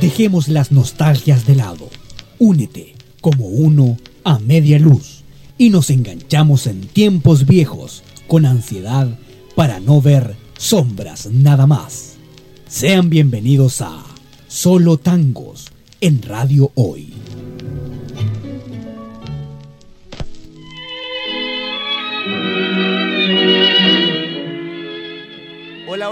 Dejemos las nostalgias de lado. Únete como uno a media luz y nos enganchamos en tiempos viejos con ansiedad para no ver sombras nada más. Sean bienvenidos a Solo Tangos en Radio Hoy.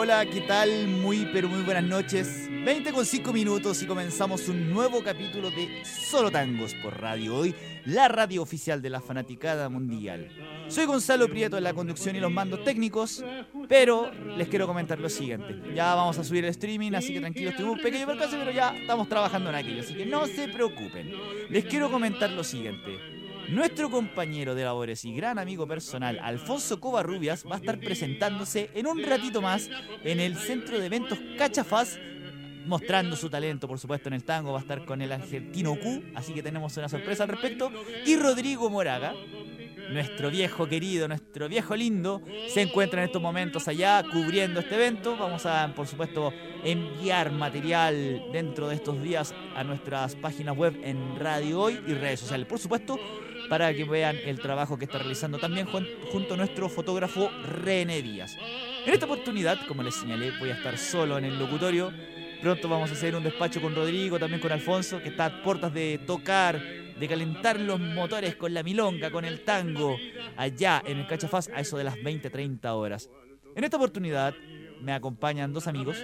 Hola, ¿qué tal? Muy, pero muy buenas noches. 20 con 5 minutos y comenzamos un nuevo capítulo de Solo Tangos por Radio Hoy, la radio oficial de la fanaticada mundial. Soy Gonzalo Prieto en la conducción y los mandos técnicos, pero les quiero comentar lo siguiente. Ya vamos a subir el streaming, así que tranquilos, tuve un pequeño percance, pero ya estamos trabajando en aquello, así que no se preocupen. Les quiero comentar lo siguiente. Nuestro compañero de labores y gran amigo personal, Alfonso Covarrubias, va a estar presentándose en un ratito más en el centro de eventos Cachafaz, mostrando su talento, por supuesto, en el tango. Va a estar con el argentino Q, así que tenemos una sorpresa al respecto. Y Rodrigo Moraga, nuestro viejo querido, nuestro viejo lindo, se encuentra en estos momentos allá cubriendo este evento. Vamos a, por supuesto, enviar material dentro de estos días a nuestras páginas web en Radio Hoy y redes sociales, por supuesto, para que vean el trabajo que está realizando también junto a nuestro fotógrafo René Díaz. En esta oportunidad, como les señalé, voy a estar solo en el locutorio. Pronto vamos a hacer un despacho con Rodrigo, también con Alfonso, que está a puertas de tocar, de calentar los motores con la milonga, con el tango, allá en el Cachafaz a eso de las 20-30 horas. En esta oportunidad me acompañan dos amigos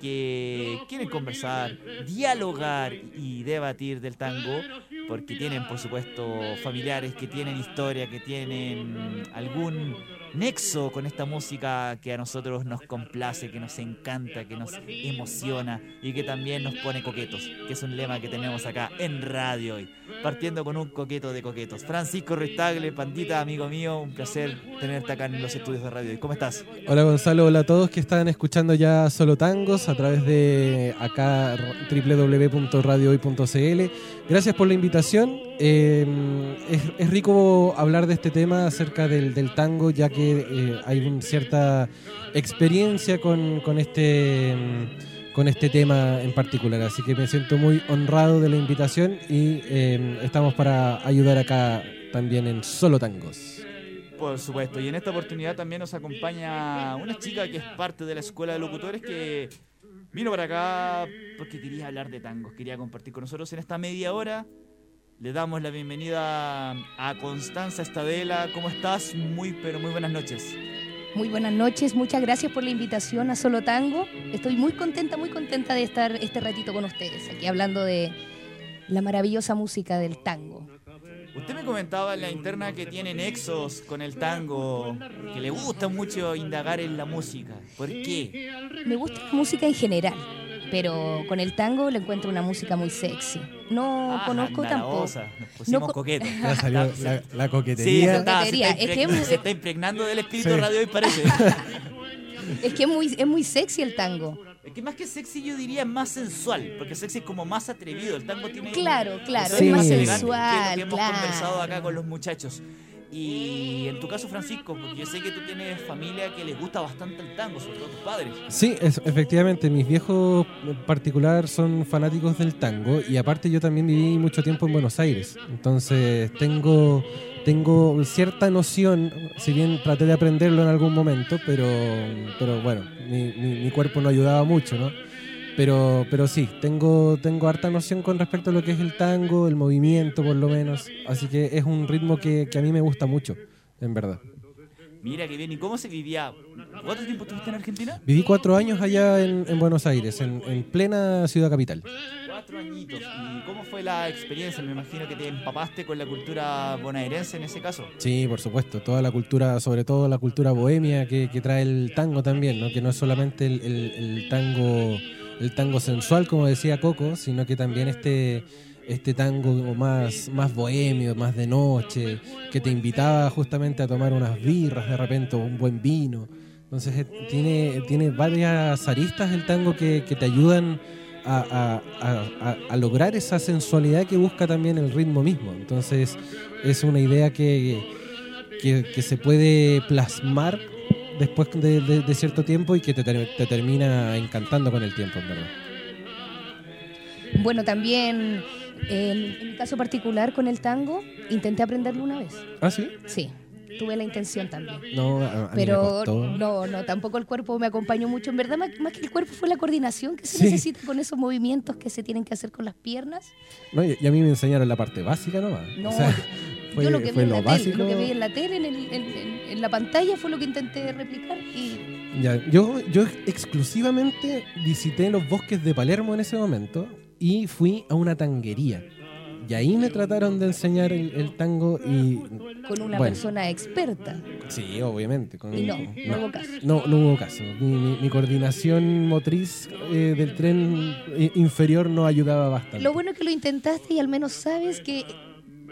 que quieren conversar, dialogar y debatir del tango, porque tienen, por supuesto, familiares que tienen historia, que tienen algún nexo con esta música que a nosotros nos complace, que nos encanta, que nos emociona y que también nos pone coquetos, que es un lema que tenemos acá en radio hoy. Partiendo con un coqueto de coquetos. Francisco Restagle, pandita, amigo mío, un placer tenerte acá en los estudios de radio hoy. ¿Cómo estás? Hola Gonzalo, hola a todos que están escuchando ya Solo Tangos a través de acá www.radiohoy.cl. Gracias por la invitación. Eh, es, rico hablar de este tema acerca del, del tango, ya que eh, hay una cierta experiencia con, con, este, con este tema en particular. Así que me siento muy honrado de la invitación y eh, estamos para ayudar acá también en Solo Tangos. Por supuesto, y en esta oportunidad también nos acompaña una chica que es parte de la Escuela de Locutores que vino para acá porque quería hablar de tangos, quería compartir con nosotros en esta media hora le damos la bienvenida a Constanza Estadela. ¿Cómo estás? Muy, pero muy buenas noches. Muy buenas noches, muchas gracias por la invitación a Solo Tango. Estoy muy contenta, muy contenta de estar este ratito con ustedes, aquí hablando de la maravillosa música del tango. Usted me comentaba en la interna que tiene nexos con el tango, que le gusta mucho indagar en la música. ¿Por qué? Me gusta la música en general pero con el tango le encuentro una música muy sexy. No ah, conozco tampoco. Nos pusimos no coquetos. Ya salió la, coquetería. Sí, se, está, impregnando del espíritu radio hoy parece. es que es muy, es muy sexy el tango. Es que más que sexy yo diría más sensual, porque sexy es como más atrevido. El tango tiene Claro, claro, es más sensual, que, lo que hemos conversado acá con los muchachos. Y en tu caso, Francisco, porque yo sé que tú tienes familia que les gusta bastante el tango, sobre todo tus padres. Sí, efectivamente, mis viejos en particular son fanáticos del tango y aparte yo también viví mucho tiempo en Buenos Aires. Entonces tengo, tengo cierta noción, si bien traté de aprenderlo en algún momento, pero, pero bueno, mi, mi cuerpo no ayudaba mucho, ¿no? Pero, pero sí, tengo, tengo harta noción con respecto a lo que es el tango, el movimiento por lo menos. Así que es un ritmo que, a mí me gusta mucho, en verdad. Mira qué bien, ¿y cómo se vivía? ¿Cuánto tiempo estuviste en Argentina? Viví cuatro años allá en, Buenos Aires, en, plena ciudad capital. Cuatro añitos. ¿Y cómo fue la experiencia? Me imagino que te empapaste con la cultura bonaerense en ese caso. Sí, por supuesto. Toda la cultura, sobre todo la cultura bohemia que, trae el tango también, ¿no? Que no es solamente el tango el tango sensual, como decía Coco, sino que también este, este tango más, más bohemio, más de noche, que te invitaba justamente a tomar unas birras de repente, o un buen vino. Entonces eh, tiene, tiene varias aristas el tango que, te ayudan a, lograr esa sensualidad que busca también el ritmo mismo. Entonces es una idea que, que se puede plasmar después de, cierto tiempo y que te, te, termina encantando con el tiempo, en verdad. Bueno, también en, en mi caso particular con el tango, intenté aprenderlo una vez. ¿Ah, sí? Sí, tuve la intención también. No, a- a mí me Pero costó. no, no, tampoco el cuerpo me acompañó mucho. En verdad, más, más que el cuerpo fue la coordinación que se Sí. necesita con esos movimientos que se tienen que hacer con las piernas. No, y, y a mí me enseñaron la parte básica nomás. No, O sea, fue, yo lo que vi fue en lo la básico. tele, lo que vi en la tele, en, el- en- en- en la pantalla, fue lo que intenté replicar y Ya, yo, yo exclusivamente visité los bosques de Palermo en ese momento y fui a una tanguería. Y ahí me trataron de enseñar el, el tango y... con una Bueno. persona experta. Sí, obviamente. con- Y no, no hubo caso. No, no hubo caso. Mi, mi- mi coordinación motriz eh, del tren eh, inferior no ayudaba bastante. Lo bueno es que lo intentaste y al menos sabes que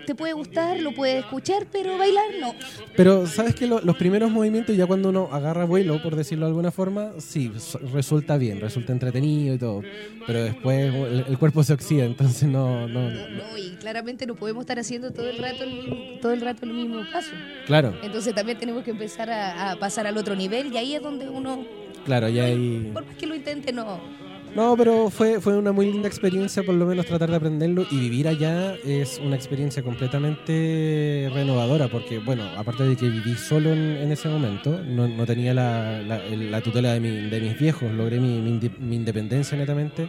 te puede gustar, lo puedes escuchar, pero bailar no. Pero, ¿sabes que los primeros movimientos, ya cuando uno agarra vuelo, por decirlo de alguna forma, sí, resulta bien, resulta entretenido y todo. Pero después el, el cuerpo se oxida, entonces no, no, No, no, y claramente no podemos estar haciendo todo el rato el, todo el rato el mismo paso. Claro, Entonces también tenemos que empezar a, a pasar al otro nivel y ahí es donde uno, claro, ya hay... por más que lo intente, no. No, pero fue, fue una muy linda experiencia, por lo menos tratar de aprenderlo y vivir allá es una experiencia completamente renovadora, porque, bueno, aparte de que viví solo en, ese momento, no, no tenía la, la- el- la tutela de, mi- de mis viejos, logré mi, mi independencia netamente.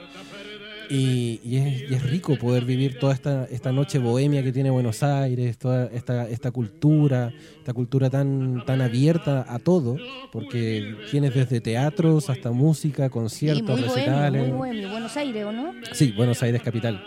Y, y es, y es rico poder vivir toda esta, esta noche bohemia que tiene Buenos Aires, toda esta, esta cultura, esta cultura tan, tan abierta a todo, porque tienes desde teatros hasta música, Y conciertos, muy bohemio, recitales. muy bohemio. Buenos Aires, ¿o no? Sí, Buenos Aires capital.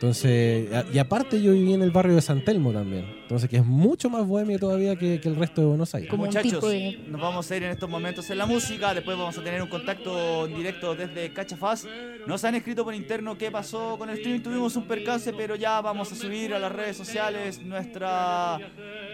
Entonces, y aparte yo viví en el barrio de San Telmo también. Entonces, que es mucho más bohemio todavía que, que el resto de Buenos Aires. Como Muchachos, de- nos vamos a ir en estos momentos en la música, después vamos a tener un contacto en directo desde Cachafaz. Nos han escrito por interno qué pasó con el streaming, tuvimos un percance, pero ya vamos a subir a las redes sociales nuestra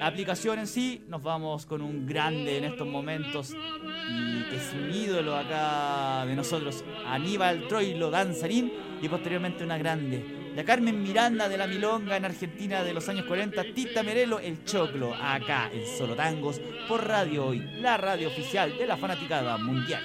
aplicación en sí. Nos vamos con un grande en estos momentos y que es un ídolo acá de nosotros, Aníbal Troilo Danzarín y posteriormente una grande. La Carmen Miranda de la Milonga en Argentina de los años 40, Tita Merelo, El Choclo, acá en Solo Tangos, por Radio Hoy, la radio oficial de la fanaticada mundial.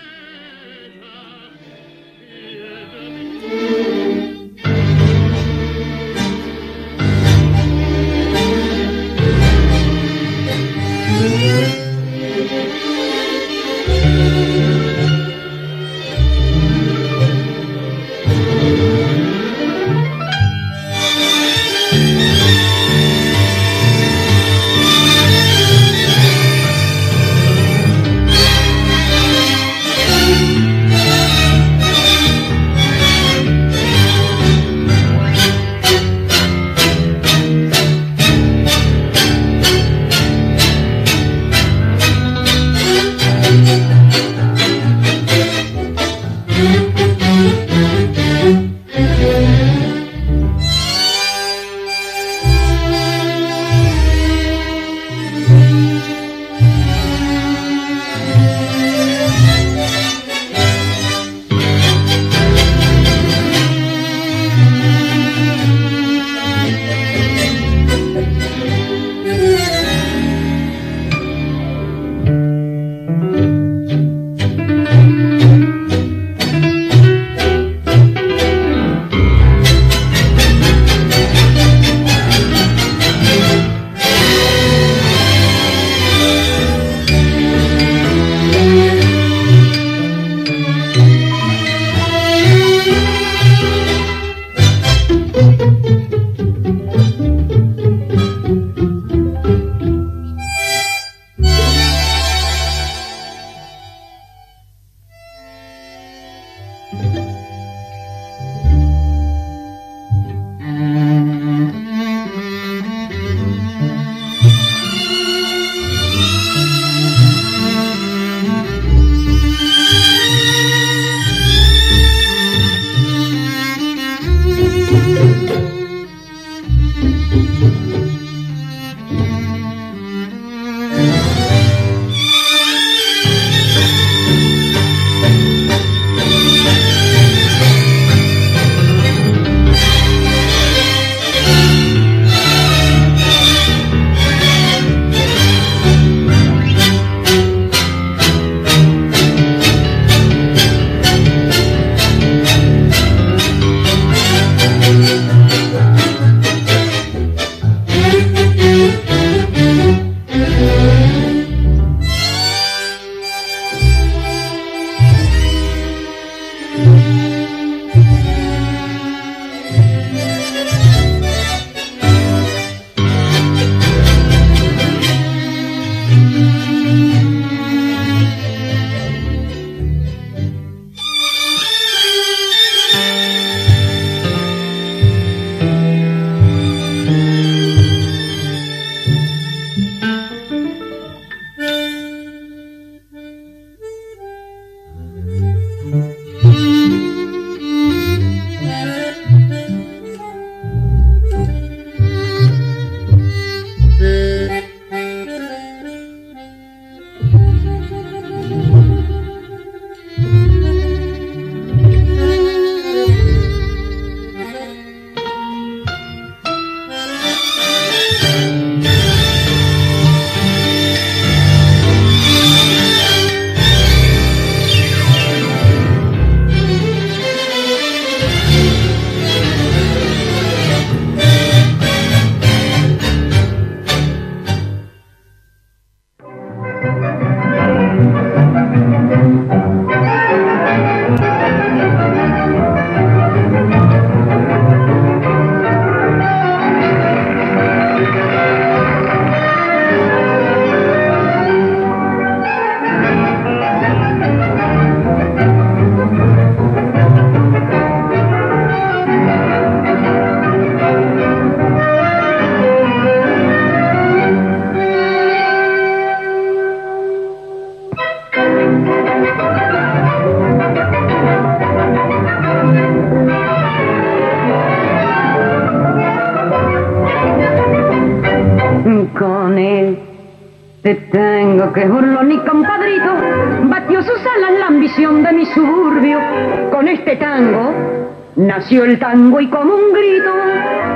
Nació el tango y como un grito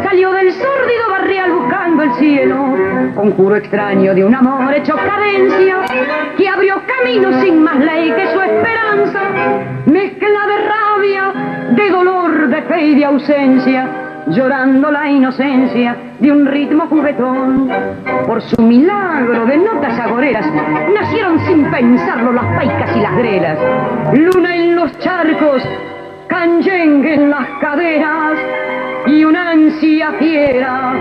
salió del sórdido barrial buscando el cielo. Conjuro extraño de un amor hecho cadencia que abrió camino sin más ley que su esperanza. Mezcla de rabia, de dolor, de fe y de ausencia llorando la inocencia de un ritmo juguetón. Por su milagro de notas agoreras, nacieron sin pensarlo las paicas y las grelas. Luna en los charcos, en las caderas y una ansia fiera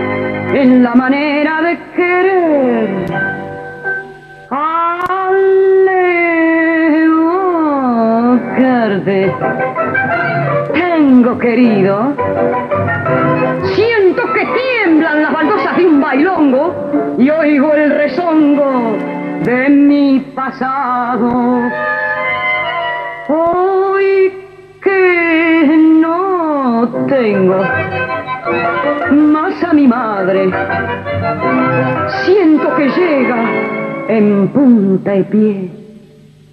en la manera de querer. Aleo tengo querido Siento que tiemblan las baldosas de un bailongo y oigo el rezongo de mi pasado. Hoy tengo más a mi madre, siento que llega en punta de pie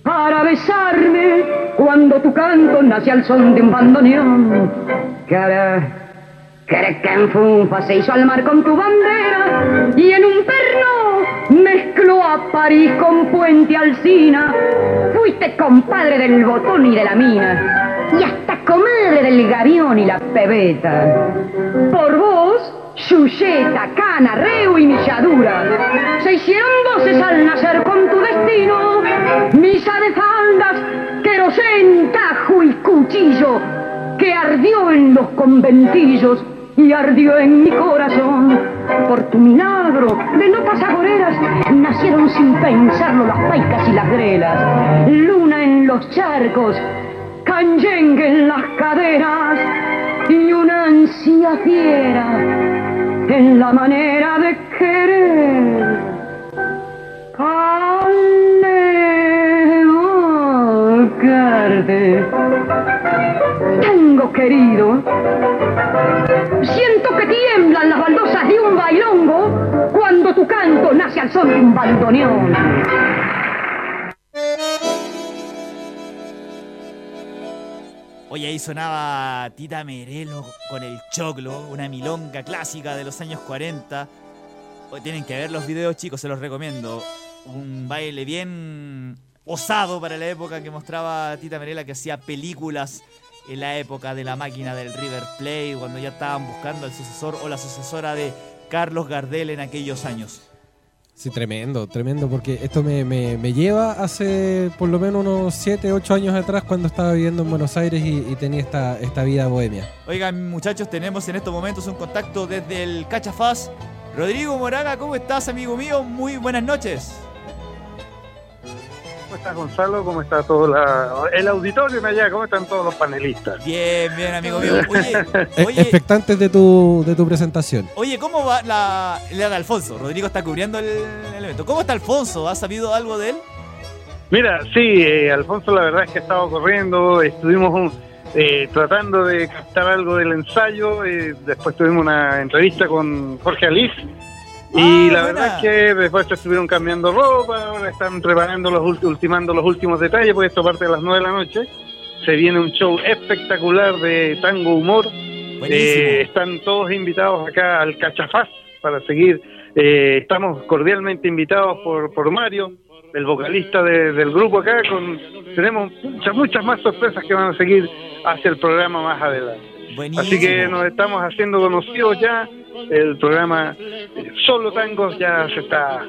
para besarme cuando tu canto nace al son de un bandoneón. Cara Funfa se hizo al mar con tu bandera y en un perno mezcló a París con Puente Alcina. Fuiste compadre del botón y de la mina y hasta comadre del gavión y la pebeta. Por vos, Chucheta, Cana, Reu y Milladura se hicieron voces al nacer con tu destino. Misa de faldas, querosén, tajo y cuchillo que ardió en los conventillos y ardió en mi corazón. Por tu milagro de notas agoreras nacieron sin pensarlo las paicas y las grelas. Luna en los charcos, canyengue en las caderas y una ansia fiera en la manera de querer. Aleo Verde, tengo querido Siento que tiemblan las baldosas de un bailongo cuando tu canto nace al son de un bandoneón. Oye, ahí sonaba Tita Merelo con el choclo, una milonga clásica de los años 40. Hoy tienen que ver los videos, chicos, se los recomiendo. Un baile bien osado para la época que mostraba Tita Merela, que hacía películas en la época de la máquina del River Plate, cuando ya estaban buscando al sucesor o la sucesora de Carlos Gardel en aquellos años. Sí, tremendo, tremendo, porque esto me, me, lleva hace por lo menos unos 7, 8 años atrás cuando estaba viviendo en Buenos Aires y, tenía esta, esta vida bohemia. Oigan, muchachos, tenemos en estos momentos un contacto desde el Cachafaz. Rodrigo Moraga, ¿cómo estás, amigo mío? Muy buenas noches. ¿Cómo estás, Gonzalo? ¿Cómo está todo el auditorio allá? ¿Cómo están todos los panelistas? Bien, bien, amigo mío. Oye, Expectantes de tu, de tu presentación. Oye, ¿cómo va la, la de Alfonso? Rodrigo está cubriendo el, evento. ¿Cómo está Alfonso? ¿Has sabido algo de él? Mira, sí, eh, Alfonso la verdad es que ha estado corriendo, estuvimos eh, tratando de captar algo del ensayo, eh, después tuvimos una entrevista con Jorge Alice, y ah, la verdad es que después estuvieron cambiando ropa, ahora están preparando los ultimando los últimos detalles, porque esto parte de las 9 de la noche. Se viene un show espectacular de tango humor. Eh, están todos invitados acá al Cachafaz para seguir. Eh, estamos cordialmente invitados por, por Mario, el vocalista del grupo acá. Con, tenemos muchas, muchas más sorpresas que van a seguir hacia el programa más adelante. Así que nos estamos haciendo conocidos ya el programa Solo Tangos ya se está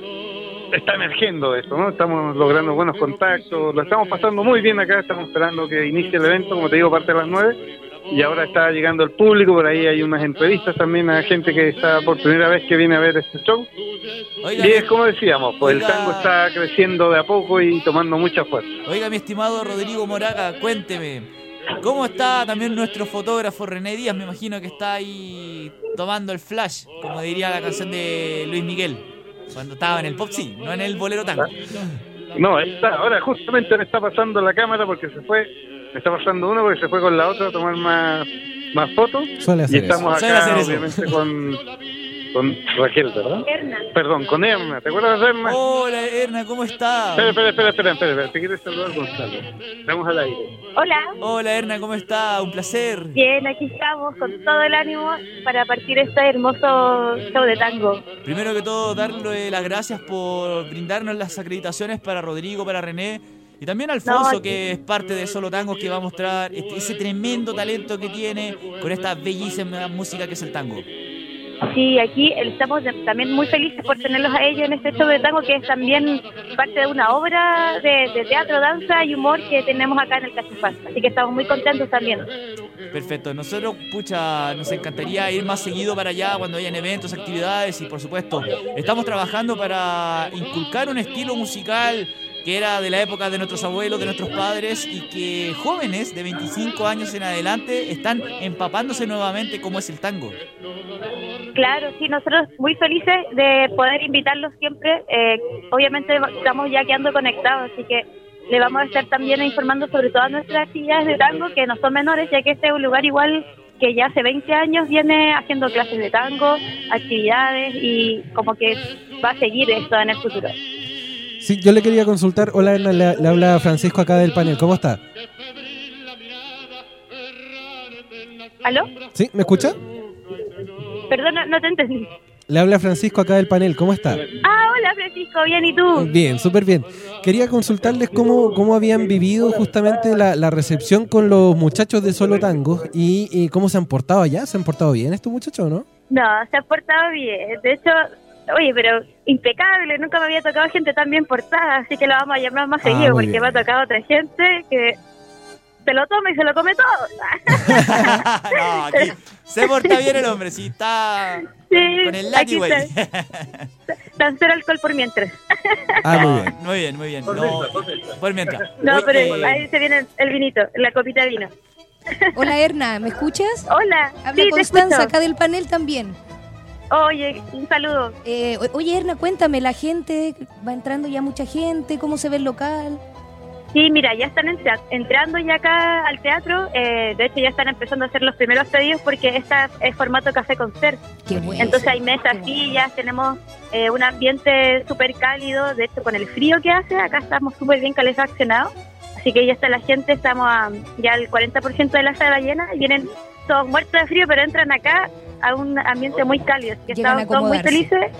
está emergiendo esto, ¿no? Estamos logrando buenos contactos, lo estamos pasando muy bien acá, estamos esperando que inicie el evento, como te digo, parte de las nueve, y ahora está llegando el público, por ahí hay unas entrevistas también a gente que está por primera vez que viene a ver este show. y es como decíamos, pues el tango está creciendo de a poco y tomando mucha fuerza. Oiga, mi estimado Rodrigo Moraga, cuénteme, ¿cómo está también nuestro fotógrafo René Díaz? Me imagino que está ahí tomando el flash, como diría la canción de Luis Miguel, cuando estaba en el pop, sí, no en el bolero tango. No, está, ahora justamente me está pasando la cámara porque se fue, me está pasando uno porque se fue con la otra a tomar más, más fotos. y estamos acá, obviamente, con, con Raquel, ¿verdad? Erna. Perdón, con Erna. ¿Te acuerdas de Erna? Hola, Erna, ¿cómo estás? Espera, espera, espera, espera, espera, espera. Te quiero saludar, Gonzalo. Estamos al aire. Hola. Hola, Erna, ¿cómo estás? Un placer. Bien, aquí estamos con todo el ánimo para partir este hermoso show de tango. Primero que todo, darle las gracias por brindarnos las acreditaciones para Rodrigo, para René. Y también Alfonso, No, que es parte de Solo Tango, que va a mostrar este- ese tremendo talento que tiene con esta bellísima música que es el tango. Sí, aquí estamos también muy felices por tenerlos a ellos en este show de tango, que es también parte de una obra de, de teatro, danza y humor que tenemos acá en el Cachifaz. Así que estamos muy contentos también. Perfecto. Nosotros, pucha, nos encantaría ir más seguido para allá cuando hayan eventos, actividades y, por supuesto, estamos trabajando para inculcar un estilo musical que era de la época de nuestros abuelos, de nuestros padres y que jóvenes de 25 años en adelante están empapándose nuevamente como es el tango. Claro, sí, nosotros muy felices de poder invitarlos siempre. Eh, obviamente estamos ya quedando conectados, así que le vamos a estar también informando sobre todas nuestras actividades de tango, que no son menores, ya que este es un lugar igual que ya hace 20 años viene haciendo clases de tango, actividades y como que va a seguir esto en el futuro. Sí, yo le quería consultar. Hola, Erna, le, le habla Francisco acá del panel. ¿Cómo está? ¿Aló? ¿Sí? ¿Me escucha? Perdón, no, te entendí. Le habla Francisco acá del panel. ¿Cómo está? Ah, hola Francisco, bien, ¿y tú? Bien, súper bien. Quería consultarles cómo, cómo habían vivido justamente la, la recepción con los muchachos de Solo Tango y, y cómo se han portado allá. ¿Se han portado bien estos muchachos no? No, se ha portado bien. De hecho, oye, pero impecable. Nunca me había tocado gente tan bien portada, así que lo vamos a llamar más Ah, seguido porque bien. me ha tocado otra gente que se lo toma y se lo come todo. no, aquí se porta bien el hombre, sí, está Sí, con el. Tan cero alcohol por mientras. Ah, muy bien. Muy bien, muy bien. No, por mientras. No, pero eh, ahí se viene el vinito, la copita de vino. Hola Erna, ¿me escuchas? Hola, Habla sí, Constanza acá del panel también. Oye, un saludo. Eh, oye Erna, cuéntame, la gente, va entrando ya mucha gente, ¿cómo se ve el local? Sí, mira, ya están entra- entrando ya acá al teatro. eh, de hecho, ya están empezando a hacer los primeros pedidos porque esta es formato café concert. Qué bueno. Entonces hay mesas, sillas, tenemos eh, un ambiente súper cálido. De hecho, con el frío que hace, acá estamos súper bien calefaccionados. Así que ya está la gente, estamos a, ya al 40% de la sala llena vienen todos muertos de frío, pero entran acá a un ambiente muy cálido. Así que Llegan estamos todos muy felices.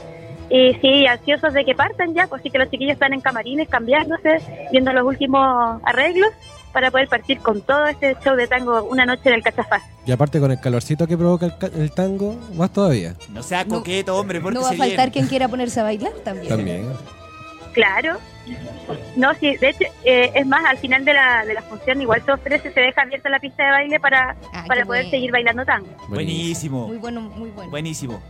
Y sí, ansiosos de que partan ya, pues sí que los chiquillos están en camarines cambiándose, viendo los últimos arreglos para poder partir con todo este show de tango una noche en el Cachafaz. Y aparte con el calorcito que provoca el, ca- el tango, más todavía. No sea No- coqueto, hombre, porque No va a faltar quien quiera ponerse a bailar también. También. Claro. No, sí, de hecho, eh, es más, al final de la, de la función igual se ofrece, se deja abierta la pista de baile para, Ah, para poder bueno. seguir bailando tango. Buenísimo. Muy bueno, muy bueno. Buenísimo.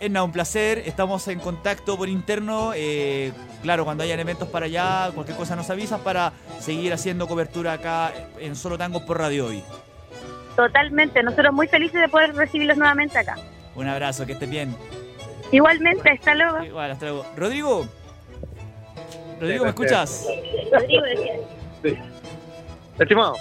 Edna, un placer. Estamos en contacto por interno. Eh, claro, cuando hayan eventos para allá, cualquier cosa nos avisas para seguir haciendo cobertura acá en Solo Tango por Radio Hoy. Totalmente, nosotros muy felices de poder recibirlos nuevamente acá. Un abrazo, que estés bien. Igualmente, hasta luego. Igual, hasta luego. Rodrigo. Rodrigo, ¿me escuchas? Rodrigo. Sí. Estimado,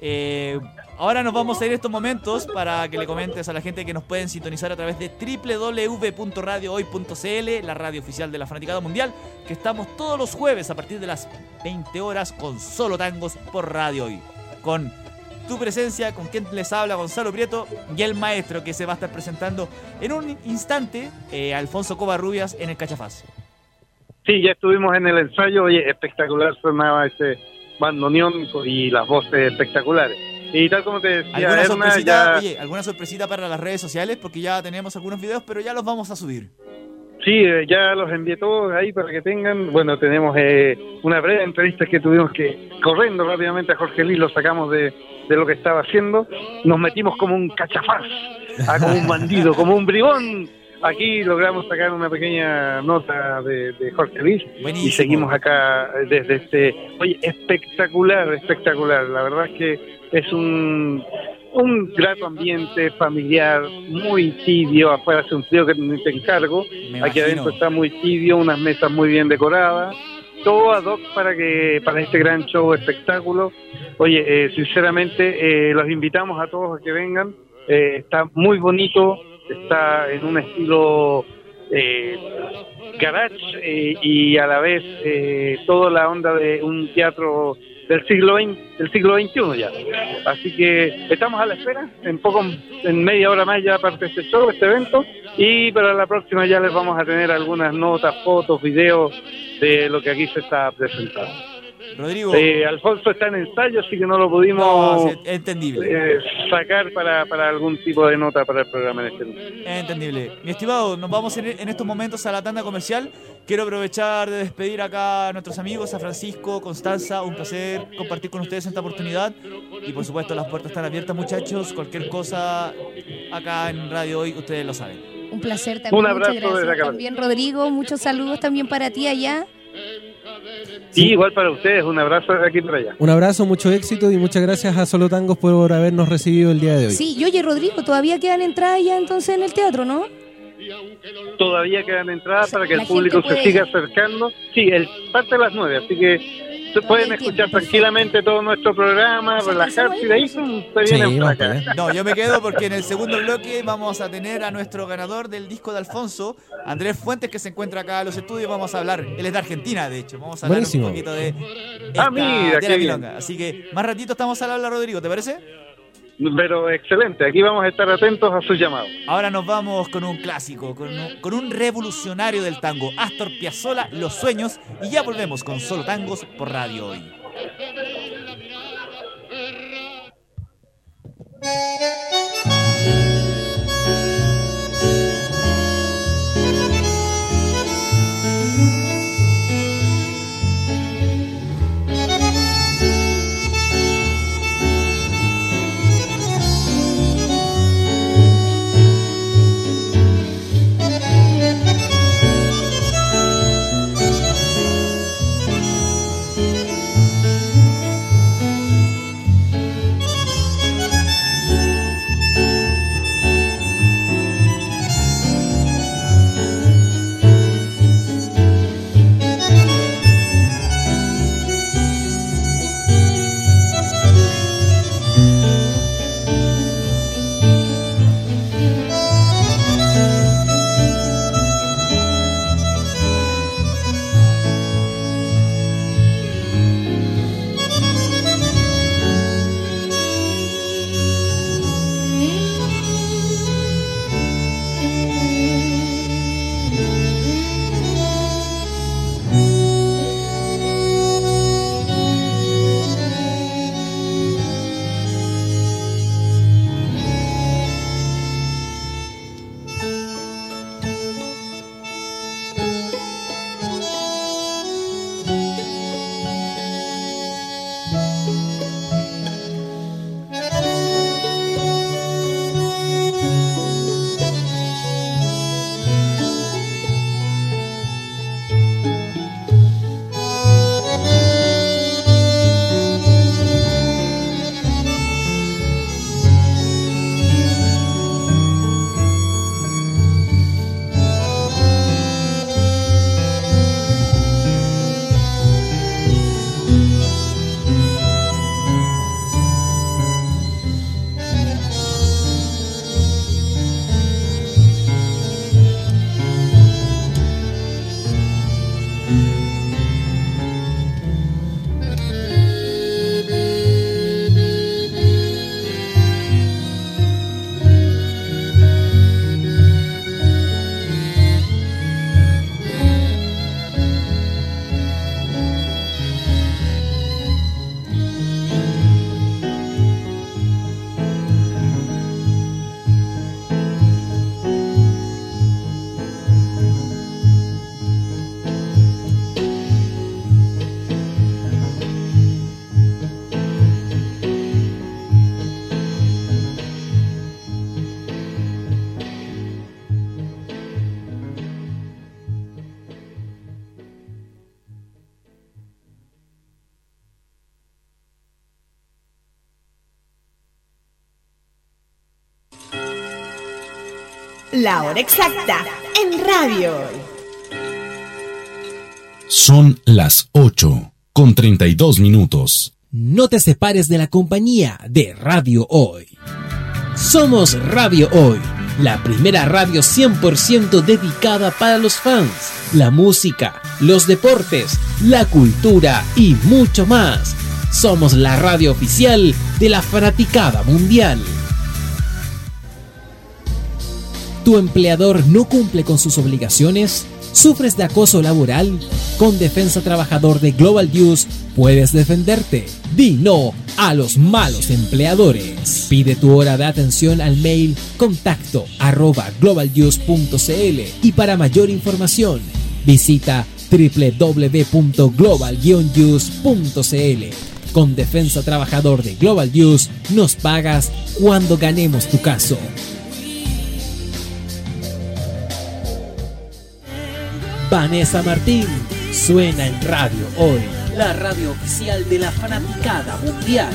Eh, ahora nos vamos a ir estos momentos para que le comentes a la gente que nos pueden sintonizar a través de www.radiohoy.cl, la radio oficial de la Fanaticada Mundial, que estamos todos los jueves a partir de las 20 horas con solo tangos por Radio Hoy. Con tu presencia, con quien les habla Gonzalo Prieto y el maestro que se va a estar presentando en un instante, eh, Alfonso Covarrubias en el Cachafaz. Sí, ya estuvimos en el ensayo. Oye, espectacular sonaba ese bandoneón y las voces espectaculares. Y tal como te decía, ¿Alguna Erna, sorpresita, ya- oye, alguna sorpresita para las redes sociales? Porque ya tenemos algunos videos, pero ya los vamos a subir. Sí, eh, ya los envié todos ahí para que tengan. Bueno, tenemos eh, una breve entrevista que tuvimos que, corriendo rápidamente a Jorge Luis, lo sacamos de, de lo que estaba haciendo. Nos metimos como un cachafaz, ah, como un bandido, como un bribón. Aquí logramos sacar una pequeña nota de, de Jorge Luis Buenísimo. y seguimos acá desde este. Oye, espectacular, espectacular. La verdad es que es un, un grato ambiente familiar, muy tibio. Afuera hace un frío que te encargo. Me Aquí imagino. adentro está muy tibio, unas mesas muy bien decoradas, todo ad hoc para que para este gran show espectáculo. Oye, eh, sinceramente eh, los invitamos a todos a que vengan. Eh, está muy bonito, está en un estilo eh, garage eh, y a la vez eh, toda la onda de un teatro del siglo XX, del siglo XXI ya. Así que estamos a la espera, en poco, en media hora más ya parte este show, este evento, y para la próxima ya les vamos a tener algunas notas, fotos, videos de lo que aquí se está presentando. Rodrigo. Eh, Alfonso está en ensayo, así que no lo pudimos No, sí, entendible. eh, sacar para, para algún tipo de nota para el programa en este entendible. Mi estimado, nos vamos en, en estos momentos a la tanda comercial. Quiero aprovechar de despedir acá a nuestros amigos, a Francisco, Constanza. Un placer compartir con ustedes esta oportunidad. Y por supuesto, las puertas están abiertas, muchachos. Cualquier cosa acá en Radio Hoy, ustedes lo saben. Un placer también. Un abrazo muchas gracias desde acá. también, Rodrigo. Muchos saludos también para ti allá. Y igual para ustedes, un abrazo de aquí para allá. Un abrazo, mucho éxito y muchas gracias a Solo Tangos por habernos recibido el día de hoy. Sí, y oye, Rodrigo, todavía quedan entradas ya entonces en el teatro, ¿no? Todavía quedan entradas para que el público gente se puede siga acercando. Sí, el parte a las nueve, así que pueden escuchar tranquilamente todo nuestro programa, Sí, relajarse y de ahí se Sí, vienen acá. allá. No, yo me quedo porque en el segundo bloque vamos a tener a nuestro ganador del disco de Alfonso, Andrés Fuentes, que se encuentra acá en los estudios. Vamos a hablar, él es de Argentina, de hecho. Vamos a hablar Buenísimo. un poquito de, esta- Ah, mira, de la qué bien. milonga. Así que más ratito estamos al habla, Rodrigo, ¿te parece? Pero excelente, aquí vamos a estar atentos a sus llamados. Ahora nos vamos con un clásico, con un, con un revolucionario del tango, Astor Piazzolla, Los Sueños, y ya volvemos con Solo Tangos por Radio Hoy. La hora exacta en Radio. Son las 8 con 32 minutos. No te separes de la compañía de Radio Hoy. Somos Radio Hoy, la primera radio 100% dedicada para los fans, la música, los deportes, la cultura y mucho más. Somos la radio oficial de la fanaticada mundial. ¿Tu empleador no cumple con sus obligaciones? ¿Sufres de acoso laboral? Con Defensa Trabajador de Global News puedes defenderte. Di no a los malos empleadores. Pide tu hora de atención al mail contacto arroba globalnews.cl y para mayor información visita www.global Con Defensa Trabajador de Global News nos pagas cuando ganemos tu caso. Vanessa Martín suena en radio hoy, la radio oficial de la fanaticada mundial.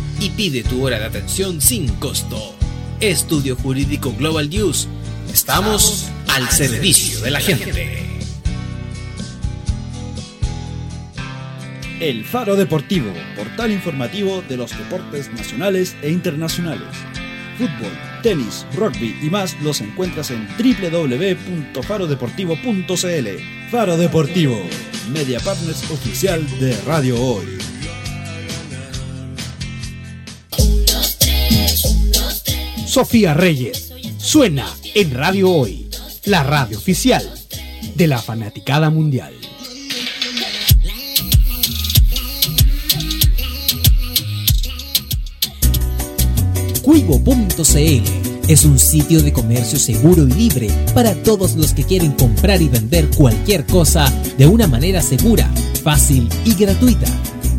y pide tu hora de atención sin costo. Estudio Jurídico Global News. Estamos al servicio de la gente. El Faro Deportivo, portal informativo de los deportes nacionales e internacionales. Fútbol, tenis, rugby y más los encuentras en www.farodeportivo.cl. Faro Deportivo, media partners oficial de Radio Hoy. Sofía Reyes. Suena en Radio Hoy, la radio oficial de la fanaticada mundial. Cuivo.cl es un sitio de comercio seguro y libre para todos los que quieren comprar y vender cualquier cosa de una manera segura, fácil y gratuita.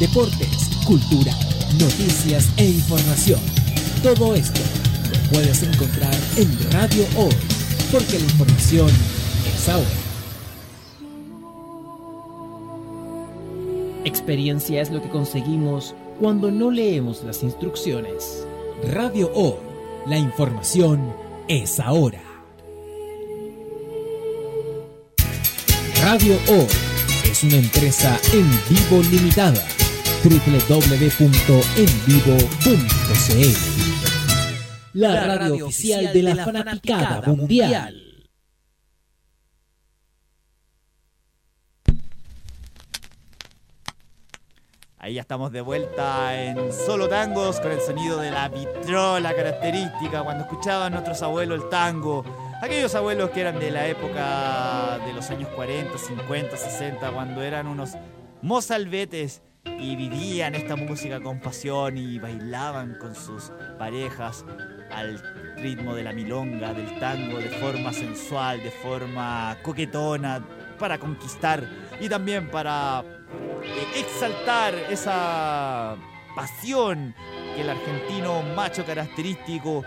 Deportes, cultura noticias e información. Todo esto lo puedes encontrar en Radio Hoy, porque la información es ahora. Experiencia es lo que conseguimos cuando no leemos las instrucciones. Radio Hoy, la información es ahora. Radio Hoy es una empresa en vivo limitada www.envivo.cl La radio oficial de la fanaticada mundial. Ahí ya estamos de vuelta en Solo Tangos con el sonido de la vitrola característica cuando escuchaban nuestros abuelos el tango. Aquellos abuelos que eran de la época de los años 40, 50, 60, cuando eran unos mozalbetes y vivían esta música con pasión y bailaban con sus parejas al ritmo de la milonga, del tango, de forma sensual, de forma coquetona, para conquistar y también para eh, exaltar esa pasión que el argentino macho característico,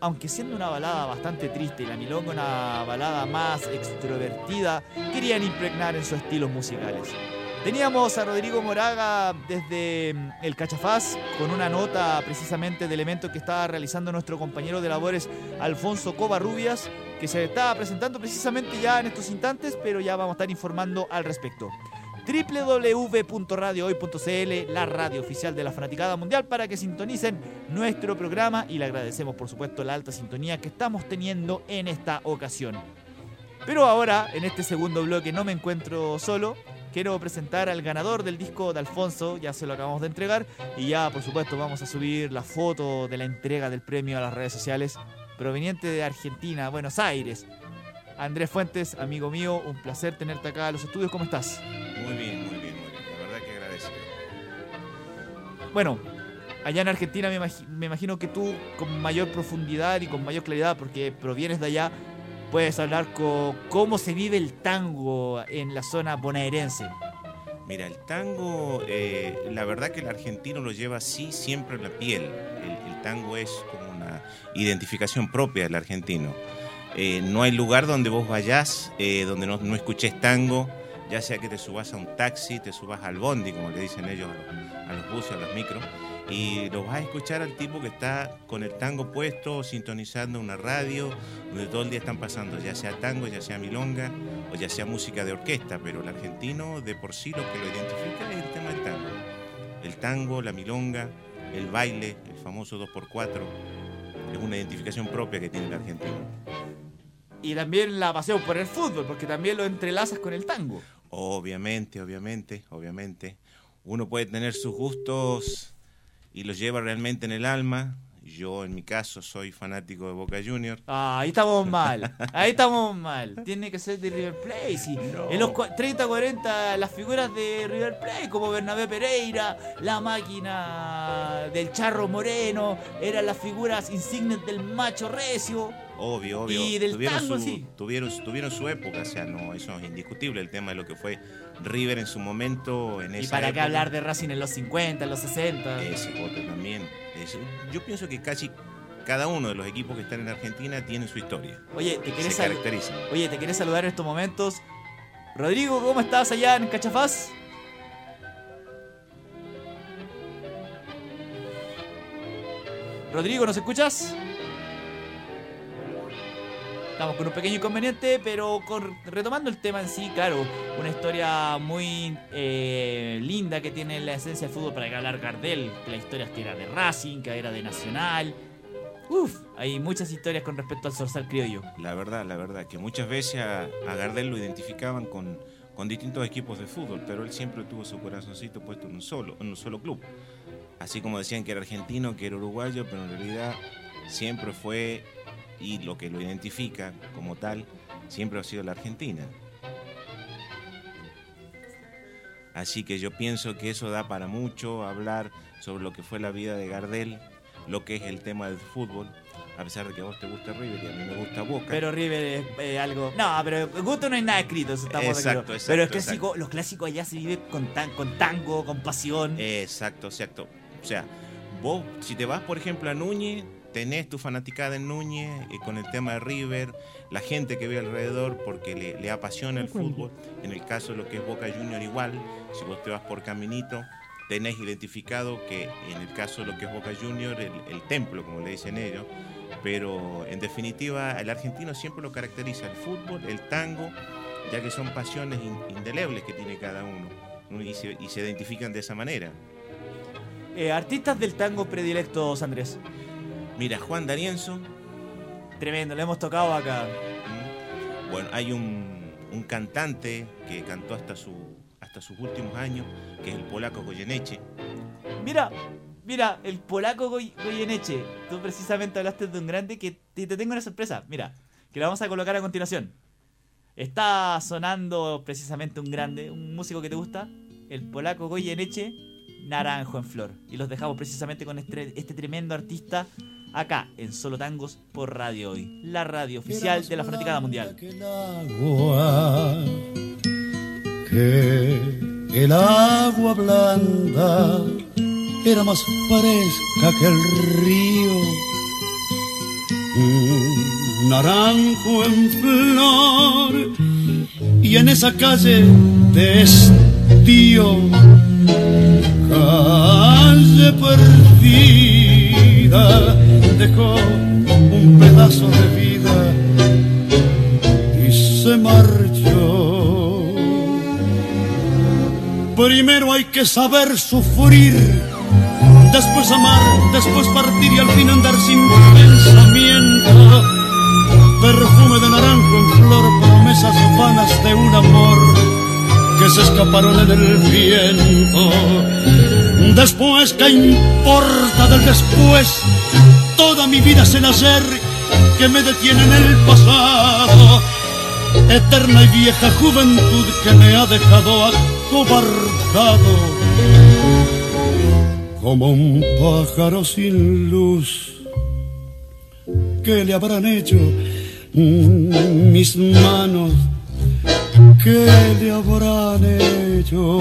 aunque siendo una balada bastante triste y la milonga una balada más extrovertida, querían impregnar en sus estilos musicales. Teníamos a Rodrigo Moraga desde mm, el Cachafaz con una nota precisamente de elementos que estaba realizando nuestro compañero de labores Alfonso Covarrubias, que se está presentando precisamente ya en estos instantes, pero ya vamos a estar informando al respecto www.radiohoy.cl, la radio oficial de la Fanaticada Mundial, para que sintonicen nuestro programa y le agradecemos por supuesto la alta sintonía que estamos teniendo en esta ocasión. Pero ahora, en este segundo bloque, no me encuentro solo, quiero presentar al ganador del disco de Alfonso, ya se lo acabamos de entregar, y ya por supuesto vamos a subir la foto de la entrega del premio a las redes sociales, proveniente de Argentina, Buenos Aires. Andrés Fuentes, amigo mío, un placer tenerte acá en los estudios, ¿cómo estás? Muy bien, muy bien, muy bien, la verdad que agradecido. Bueno, allá en Argentina me imagino que tú con mayor profundidad y con mayor claridad, porque provienes de allá, puedes hablar con cómo se vive el tango en la zona bonaerense. Mira, el tango, eh, la verdad que el argentino lo lleva así siempre en la piel. El, tango es como una identificación propia del argentino. Eh, no hay lugar donde vos vayas, eh, donde no, no escuches tango, ya sea que te subas a un taxi, te subas al bondi, como le dicen ellos a los, a los buses, a los micros, y lo vas a escuchar al tipo que está con el tango puesto, sintonizando una radio, donde todo el día están pasando, ya sea tango, ya sea milonga, o ya sea música de orquesta, pero el argentino de por sí lo que lo identifica es el tema del tango. El tango, la milonga, el baile, el famoso 2x4, es una identificación propia que tiene el argentino. Y también la pasión por el fútbol, porque también lo entrelazas con el tango. Obviamente, obviamente, obviamente. Uno puede tener sus gustos y los lleva realmente en el alma. Yo, en mi caso, soy fanático de Boca Juniors. Ah, ahí estamos mal, ahí estamos mal. Tiene que ser de River Plate. sí. En los cua- 30, 40, las figuras de River Plate, como Bernabé Pereira, la máquina del Charro Moreno, eran las figuras insignes del macho recio. Obvio, obvio. Y del tuvieron, tango, su, sí. tuvieron, tuvieron su época, o sea, no, eso es indiscutible el tema de lo que fue River en su momento. En Y para qué hablar de Racing en los 50, en los 60. Ese otro también. Ese- yo pienso que casi cada uno de los equipos que están en Argentina tiene su historia. Oye, ¿te querés, Se sal-. Oye, ¿te querés saludar en estos momentos? Rodrigo, ¿cómo estás allá en Cachafaz? Rodrigo, ¿nos escuchas? Estamos con un pequeño inconveniente, pero con- retomando el tema en sí, claro, una historia muy eh, linda que tiene la esencia del fútbol para que hablar Gardel, que la historia que era de Racing, que era de Nacional. Uf, hay muchas historias con respecto al Zorzal Criollo. La verdad, la verdad, que muchas veces a, a Gardel lo identificaban con, con distintos equipos de fútbol, pero él siempre tuvo su corazoncito puesto en un solo, en un solo club. Así como decían que era argentino, que era uruguayo, pero en realidad siempre fue, y lo que lo identifica como tal, siempre ha sido la Argentina. Así que yo pienso que eso da para mucho hablar sobre lo que fue la vida de Gardel, lo que es el tema del fútbol, a pesar de que a vos te gusta River y a mí me gusta Boca. Pero River es eh, algo. No, pero gusto no hay nada escrito, eso estamos Exacto, exacto, Pero exacto. clásico, los clásicos allá se vive con, tan, con tango, con pasión. Exacto, exacto. O sea, vos, si te vas, por ejemplo, a Núñez, tenés tu fanaticada en Núñez eh, con el tema de River, la gente que ve alrededor porque le, le apasiona el fútbol. En el caso de lo que es Boca Junior, igual. Si vos te vas por Caminito, tenés identificado que en el caso de lo que es Boca Junior, el, el templo, como le dicen ellos. Pero en definitiva, el argentino siempre lo caracteriza el fútbol, el tango, ya que son pasiones in- indelebles que tiene cada uno ¿no? y se- y se identifican de esa manera. Eh, artistas del tango predilectos, Andrés. Mira, Juan D'Arienzo. Tremendo, lo hemos tocado acá. Bueno, hay un, un cantante que cantó hasta, su, hasta sus últimos años, que es el polaco Goyeneche. Mira, mira, el polaco Goy- Goyeneche. Tú precisamente hablaste de un grande que te, te tengo una sorpresa. Mira, que la vamos a colocar a continuación. Está sonando precisamente un grande, un músico que te gusta, el polaco Goyeneche, Naranjo en Flor. Y los dejamos precisamente con este, este tremendo artista acá en Solo Tangos por Radio Hoy, la radio oficial de la Fanaticada Mundial. agua, que el agua blanda era más fresca que el río. Un naranjo en flor y en esa calle de tío, calle perdida, dejó un pedazo de vida y se marchó. Primero hay que saber sufrir, después amar, después partir y al fin andar sin pensamiento. Perfume de naranjo en flor, promesas vanas de un amor que se escaparon en el viento. Después, ¿qué importa del después? Toda mi vida es el hacer que me detiene en el pasado. Eterna y vieja juventud que me ha dejado acobardado. Como un pájaro sin luz. ¿Qué le habrán hecho mis manos? ¿Qué le habrán hecho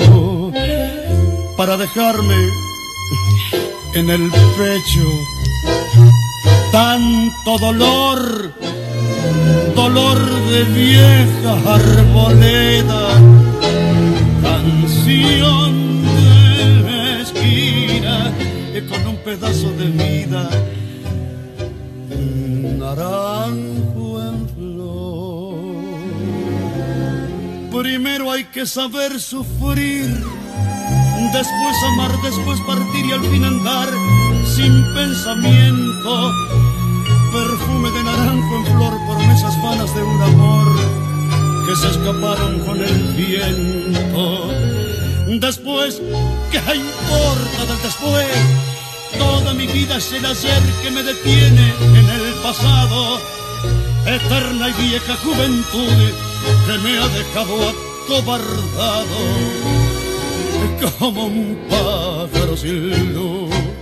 para dejarme en el pecho tanto dolor? Dolor de vieja arboleda, canción de esquina con un pedazo de vida, naranjo en flor. Primero hay que saber sufrir, después amar, después partir y al fin andar sin pensamiento. Perfume de naranjo en flor, promesas vanas de un amor que se escaparon con el viento. Después, ¿qué importa del después? Toda mi vida es el hacer que me detiene en el pasado. Eterna y vieja juventud que me ha dejado acobardado como un pájaro sin luz.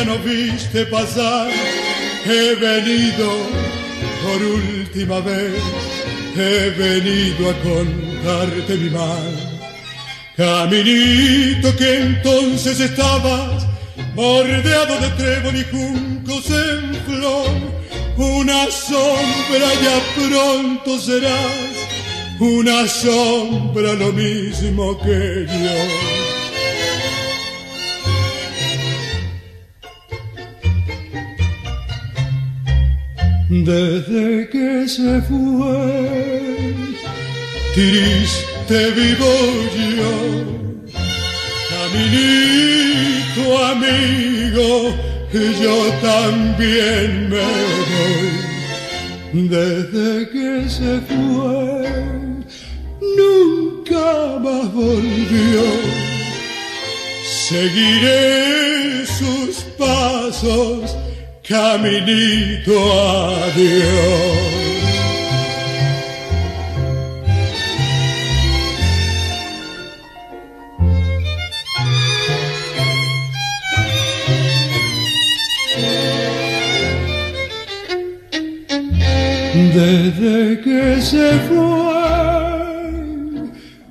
Día no viste pasar. He venido por última vez, he venido a contarte mi mal. Caminito que entonces estabas bordeado de trébol y juncos en flor, una sombra ya pronto serás una sombra lo mismo que yo. Desde que se fue, triste vivo yo, caminito amigo, yo también me voy. Desde que se fue, nunca más volvió. Seguiré sus pasos, caminito a Dios. Desde que se fue,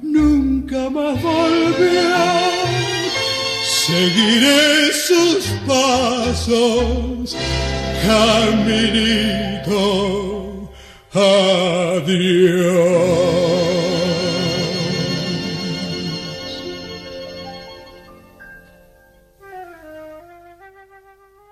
nunca más volvió. Seguiré sus pasos, caminito, adiós.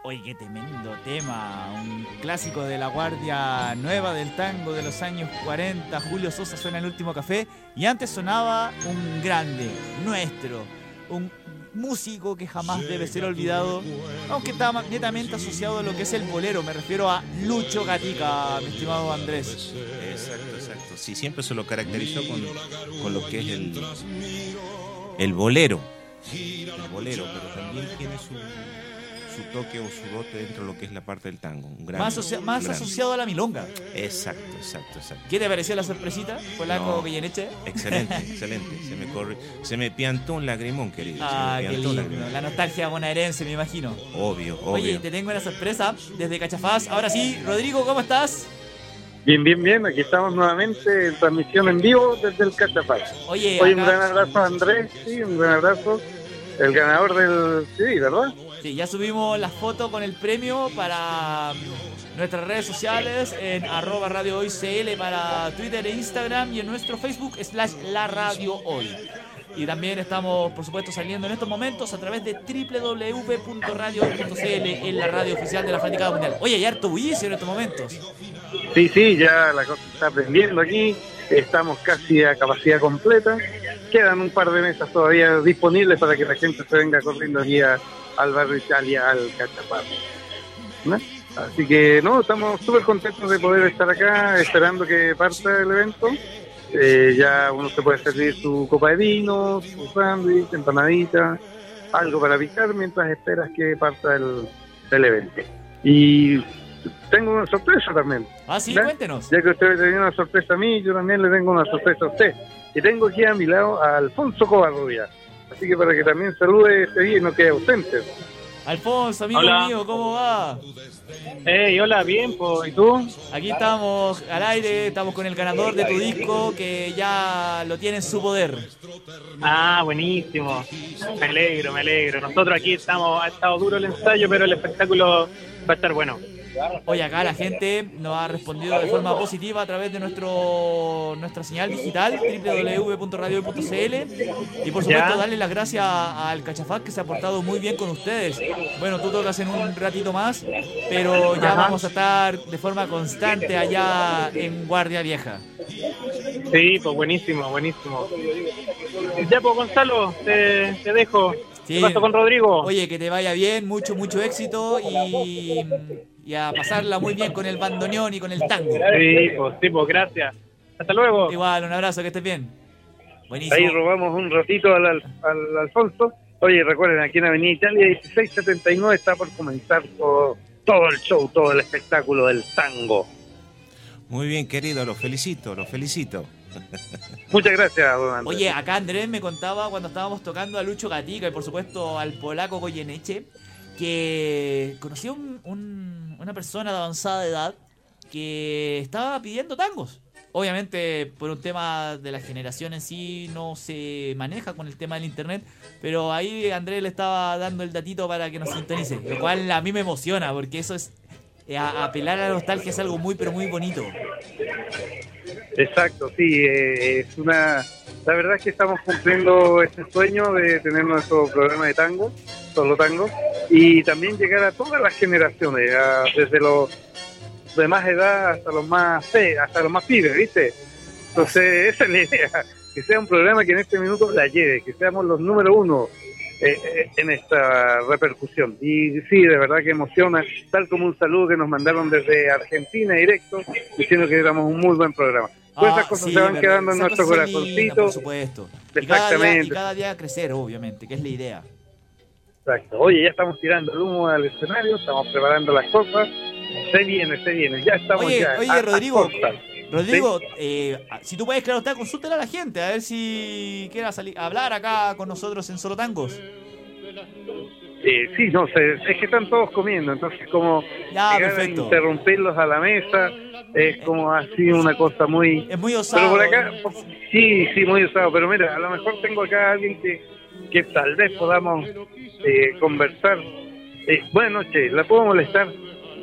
Oye, qué tremendo tema. Un clásico de la guardia nueva del tango de los años 40. Julio Sosa suena el último café. Y antes sonaba un grande, nuestro. Un músico que jamás debe ser olvidado. Aunque está netamente asociado a lo que es el bolero. Me refiero a Lucho Gatica, mi estimado Andrés. Exacto, exacto. Sí, siempre se lo caracterizó con, con lo que es el, el bolero. El bolero, pero también tiene su, su toque o su dote dentro de lo que es la parte del tango. Un gran- Más, asocia- un más gran- asociado a la milonga. Exacto, exacto, exacto. ¿Qué te pareció la sorpresita? Polaco No, Guilleneche. Excelente, excelente. Se me corre, se me piantó un lagrimón, querido. Ah, qué lindo. La nostalgia bonaerense, me imagino. Obvio, obvio. Oye, te tengo una sorpresa desde Cachafaz. Ahora sí, Rodrigo, ¿cómo estás? Bien, bien, bien. Aquí estamos nuevamente en transmisión en vivo desde el Cachapaz. Oye, Oye, un gran abrazo a Andrés, sí, un gran abrazo. El ganador del CD, ¿verdad? Sí, ya subimos la foto con el premio para mm, nuestras redes sociales en arroba radio para Twitter e Instagram y en nuestro Facebook slash la radio hoy. Y también estamos, por supuesto, saliendo en estos momentos a través de www.radio.cl en la radio oficial de la Fanaticada Mundial. Oye, hay harto bullicio en estos momentos. Sí, sí, ya la cosa está aprendiendo aquí. Estamos casi a capacidad completa. Quedan un par de mesas todavía disponibles para que la gente se venga corriendo aquí a- al barrio Italia, al Cachapaz. ¿No? Así que, no, estamos súper contentos de poder estar acá, esperando que parta el evento. Eh, ya uno se puede servir su copa de vino, su sándwich, empanadita, algo para picar mientras esperas que parta el, el evento. Y tengo una sorpresa también. Ah, sí, ¿Ya? cuéntenos. Ya que usted tenía una sorpresa a mí, yo también le tengo una sorpresa a usted. Y tengo aquí a mi lado a Alfonso Covarrubia. Así que para que también salude este día y no quede ausente. Alfonso, amigo Hola. mío, ¿cómo va? Hey, hola, bien, ¿y tú? Aquí estamos al aire, estamos con el ganador de tu disco que ya lo tiene en su poder. Ah, buenísimo. Me alegro, me alegro. Nosotros aquí estamos, ha estado duro el ensayo, pero el espectáculo va a estar bueno. Hoy acá la gente nos ha respondido de forma positiva a través de nuestro nuestra señal digital www.radio.cl y por supuesto darle las gracias al Cachafaz que se ha portado muy bien con ustedes. Bueno, tú tocas en un ratito más, pero ya Ajá. vamos a estar de forma constante allá en Guardia Vieja. Sí, pues buenísimo, buenísimo. Ya, pues Gonzalo, te, te dejo. Sí. ¿Qué pasó con Rodrigo? Oye, que te vaya bien, mucho, mucho éxito y, y a pasarla muy bien con el bandoneón y con el tango. Sí, pues, sí, pues gracias. Hasta luego. Igual, un abrazo, que estés bien. Buenísimo. Ahí robamos un ratito al, al- al Alfonso. Oye, recuerden, aquí en Avenida Italia 1679 está por comenzar todo, todo el show, todo el espectáculo del tango. Muy bien, querido, lo felicito, lo felicito. Muchas gracias, don Andrés. Oye, acá Andrés me contaba cuando estábamos tocando a Lucho Gatica y por supuesto al polaco Goyeneche que conoció un- un- una persona de avanzada edad que estaba pidiendo tangos. Obviamente por un tema de la generación en sí no se maneja con el tema del internet, pero ahí Andrés le estaba dando el datito para que nos sintonice, lo cual a mí me emociona porque eso es eh, a- apelar a la nostalgia es algo muy pero muy bonito. Exacto, sí, eh, es una... La verdad es que estamos cumpliendo este sueño de tener nuestro programa de tango, solo tango, y también llegar a todas las generaciones, a- desde los de más edad hasta los más hasta los más pibes, ¿viste? Entonces, esa es la idea, que sea un programa que en este minuto la lleve, que seamos los número uno eh, eh, en esta repercusión. Y sí, de verdad que emociona, tal como un saludo que nos mandaron desde Argentina directo, diciendo que éramos un muy buen programa. Pues esas Ah, cosas sí, se van verdad. quedando en nuestro corazoncito. por supuesto. Y cada, día, y Exactamente. cada día crecer, obviamente, que es la idea. Exacto. Oye, ya estamos tirando el humo al escenario, estamos preparando las cosas. Se viene, se viene, ya estamos Oye, ya. oye, a- a Rodrigo, costa. Rodrigo, eh, si tú puedes, claro, está, consúltale a la gente, a ver si quiera salir a hablar acá con nosotros en Solo Tangos. Eh, sí, no sé, es que están todos comiendo, entonces como Ya, llegar a perfecto. interrumpirlos a la mesa es como así una cosa muy... Es muy Pero osado. por acá, sí, sí, muy usado, pero mira, a lo mejor tengo acá a alguien que, que tal vez podamos eh, conversar. Eh, buenas noches, ¿la puedo molestar?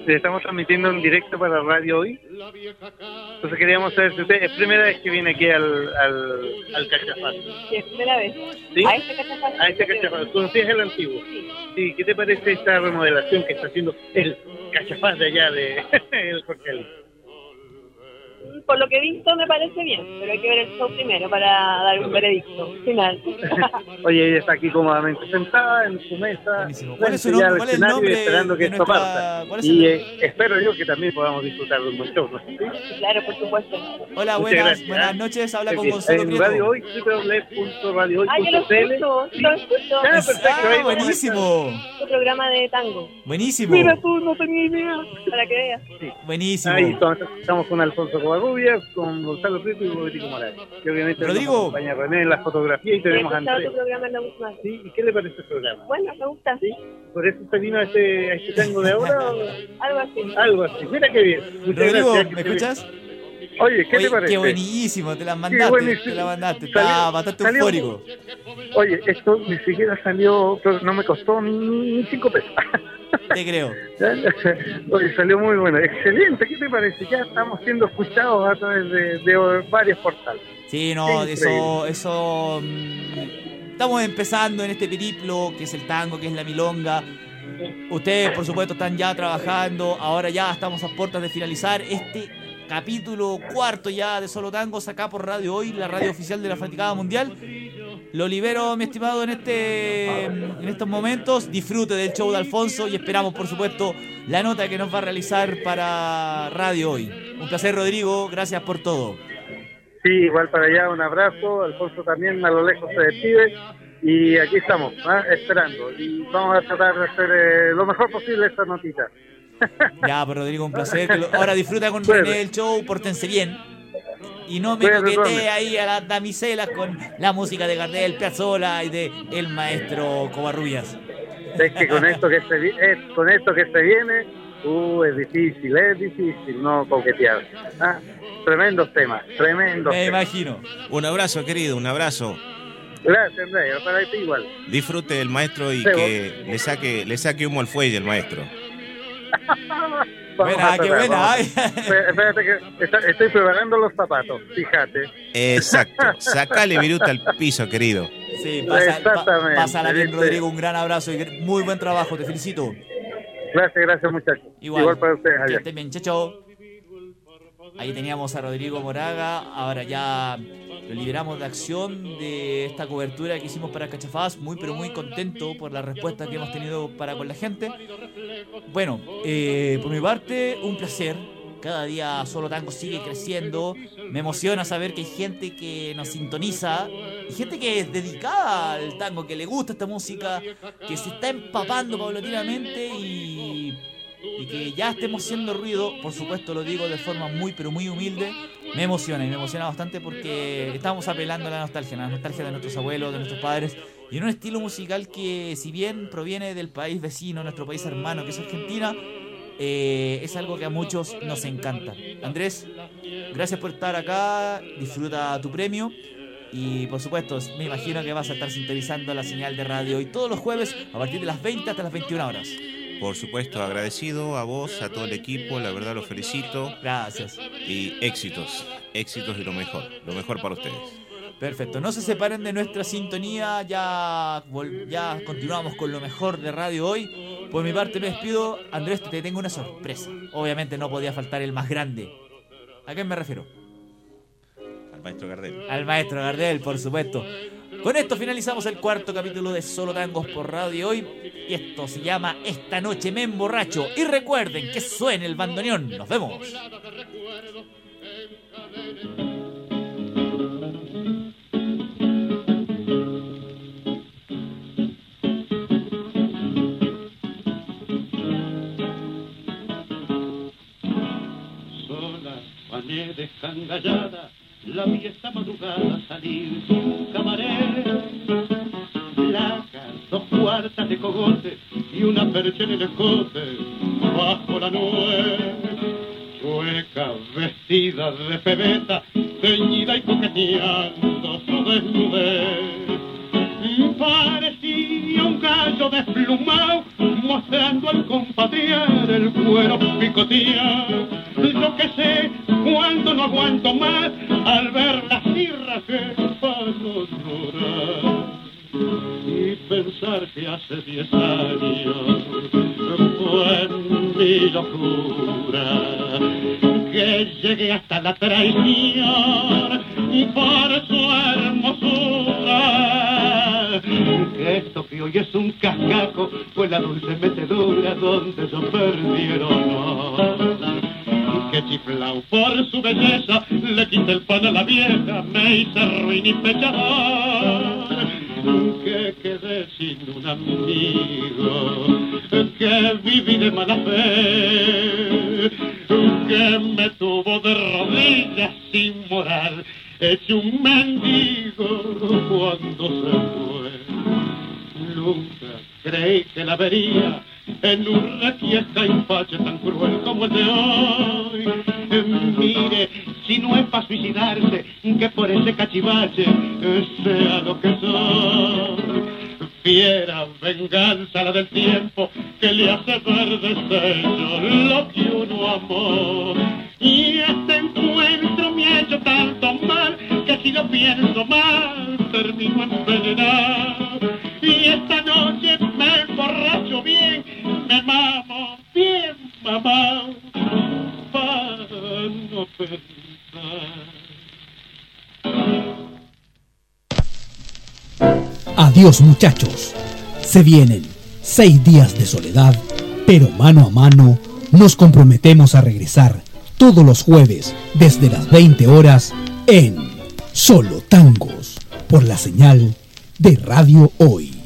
Estamos transmitiendo en directo para radio hoy. Entonces queríamos saber si usted es primera vez que viene aquí al, al, al Cachafaz. Sí, es primera vez. ¿Sí? A este cachafaz. A este Cachafaz. ¿Conocías el antiguo? Sí. ¿Qué te parece esta remodelación que está haciendo el Cachafaz de allá de el Jorge? Por lo que he visto me parece bien, pero hay que ver el show primero para dar un veredicto final. Oye, ella está aquí cómodamente sentada en su mesa, ¿Cuál es su nombre? al ¿Cuál es el nombre esperando que de esto nuestra- parta. cuál es Y el- eh, espero yo que también podamos disfrutar de un buen show, ¿no? ¿Sí? Claro, por supuesto. Hola, buenas, gracias, buenas ¿eh? noches. Habla con Sí, Gonzalo En Prieto. Radio Hoy, www.radiohoy.cl. Ah, yo lo escucho, lo escucho. Ah, perfecto, ahí Ah, buenísimo. Tu programa de tango. Buenísimo. Mira tú, no tenía idea. Para que veas. Buenísimo. Ahí estamos, estamos con Alfonso Covarrubias, con Gonzalo Prieto y Rodrigo Morales. Y obviamente Rodrigo. nos acompaña René en las fotografías y tenemos a escuchado Andrés. tu programa vez. ¿Sí? ¿Y qué le parece el programa? Bueno, me gusta. ¿Sí? ¿Por eso se vino a este, a este tango de ahora? o- Algo así. Algo así. Mira qué bien. Muchas Rodrigo, gracias. ¿me escuchas? Oye, ¿qué Oye, te parece? Qué buenísimo, te la mandaste. buenísimo. Te la mandaste. Salió- Está bastante salió- eufórico. Oye, esto ni siquiera salió, no me costó ni, ni cinco pesos. Te creo. Oye, salió muy bueno. Excelente, ¿qué te parece? Ya estamos siendo escuchados a través de, de varios portales. Sí, no, eso, eso. mm, Estamos empezando en este periplo que es el tango, que es la milonga. Ustedes, por supuesto, están ya trabajando. Ahora ya estamos a puertas de finalizar este capítulo cuarto ya de Solo Tangos acá por Radio Hoy, la radio oficial de la Fanaticada Mundial. Lo libero, mi estimado, en este en estos momentos. Disfrute del show de Alfonso y esperamos, por supuesto, la nota que nos va a realizar para Radio Hoy. Un placer, Rodrigo. Gracias por todo. Sí, igual para allá, un abrazo. Alfonso también a lo lejos se despide. Y aquí estamos, ¿ah? esperando. Y vamos a tratar de hacer eh, lo mejor posible esta notita. Ya, pues Rodrigo, un placer. Ahora disfruta con. René el show, pórtense bien. Y no me coquetee ahí a las damiselas con la música de Gardel, Piazzolla y de el maestro Covarrubias. Es que con esto que se, es, con esto que se viene, uh, es difícil, es difícil no coquetear. Ah, tremendos temas, tremendos Me temas. imagino. Un abrazo, querido, un abrazo. Gracias, Andrés, para ti igual. Disfrute del maestro y que le saque, le saque humo al fuelle el maestro. Buena, qué buena, Espérate que está- estoy preparando los zapatos, fíjate. Exacto. Sacale viruta al piso, querido. Sí, pasa, pa- Exactamente, pásala bien. Rodrigo. Un gran abrazo y muy buen trabajo. Te felicito. Gracias, gracias muchachos. Igual, para ustedes, Que Javier. estén bien, chao, chao. Ahí teníamos a Rodrigo Moraga. Ahora ya lo liberamos de acción de esta cobertura que hicimos para Cachafaz. Muy, pero muy contento por la respuesta que hemos tenido para con la gente. Bueno, eh, por mi parte, un placer. Cada día Solo Tango sigue creciendo. Me emociona saber que hay gente que nos sintoniza. Y gente que es dedicada al tango, que le gusta esta música, que se está empapando paulatinamente y y que ya estemos haciendo ruido, por supuesto lo digo de forma muy pero muy humilde, me emociona y me emociona bastante porque estamos apelando a la nostalgia, a la nostalgia de nuestros abuelos, de nuestros padres, y en un estilo musical que si bien proviene del país vecino, nuestro país hermano que es Argentina, eh, es algo que a muchos nos encanta. Andrés, gracias por estar acá, disfruta tu premio. Y por supuesto, me imagino que vas a estar sintonizando la señal de radio y todos los jueves a partir de las 20 hasta las 21 horas. Por supuesto, agradecido a vos, a todo el equipo, la verdad los felicito. Gracias. Y éxitos, éxitos y lo mejor, lo mejor para ustedes. Perfecto, no se separen de nuestra sintonía, ya, ya continuamos con lo mejor de radio hoy. Por mi parte me despido, Andrés, te tengo una sorpresa. Obviamente no podía faltar el más grande. ¿A quién me refiero? Al maestro Gardel. Al maestro Gardel, por supuesto. Con esto finalizamos el cuarto capítulo de Solo Tangos por Radio hoy. Y esto se llama Esta noche me emborracho. Y recuerden que suene el bandoneón. Nos vemos. La esta madrugada salir de un cabaret. Laca, dos cuartas de cogote y una percha en el escote, bajo la nube. Chueca, vestida de pebeta, teñida y coqueteando su desnudez. Parecía un gallo desplumado, mostrando al compadre el cuero picoteado. Lo que sé, cuando no aguanto más, al ver las sirras que paso llorar. Y pensar que hace diez años fue mi locura que llegué hasta la traición por su hoy es un cascajo fue la dulce metedura donde yo perdí el honor. Que chiflao por su belleza le quité el pan a la vieja, me hice ruin y pechador. Que quedé sin un amigo, que viví de mala fe, que me tuvo de rodillas sin moral, hecho un mendigo cuando se fue. Nunca creí que la vería en un requiesca empache tan cruel como el de hoy. Mire, si no es para suicidarse, que por ese cachivache sea lo que soy. Fiera venganza la del tiempo que le hace ver lo que uno amó. Y este encuentro me ha hecho tanto mal que si lo pienso mal termino envenenado. Y esta noche me emborracho bien, me mamo bien mamado para no pensar. Adiós muchachos. Se vienen seis días de soledad, pero mano a mano nos comprometemos a regresar todos los jueves desde las 20 horas en Solo Tangos por la señal de Radio Hoy.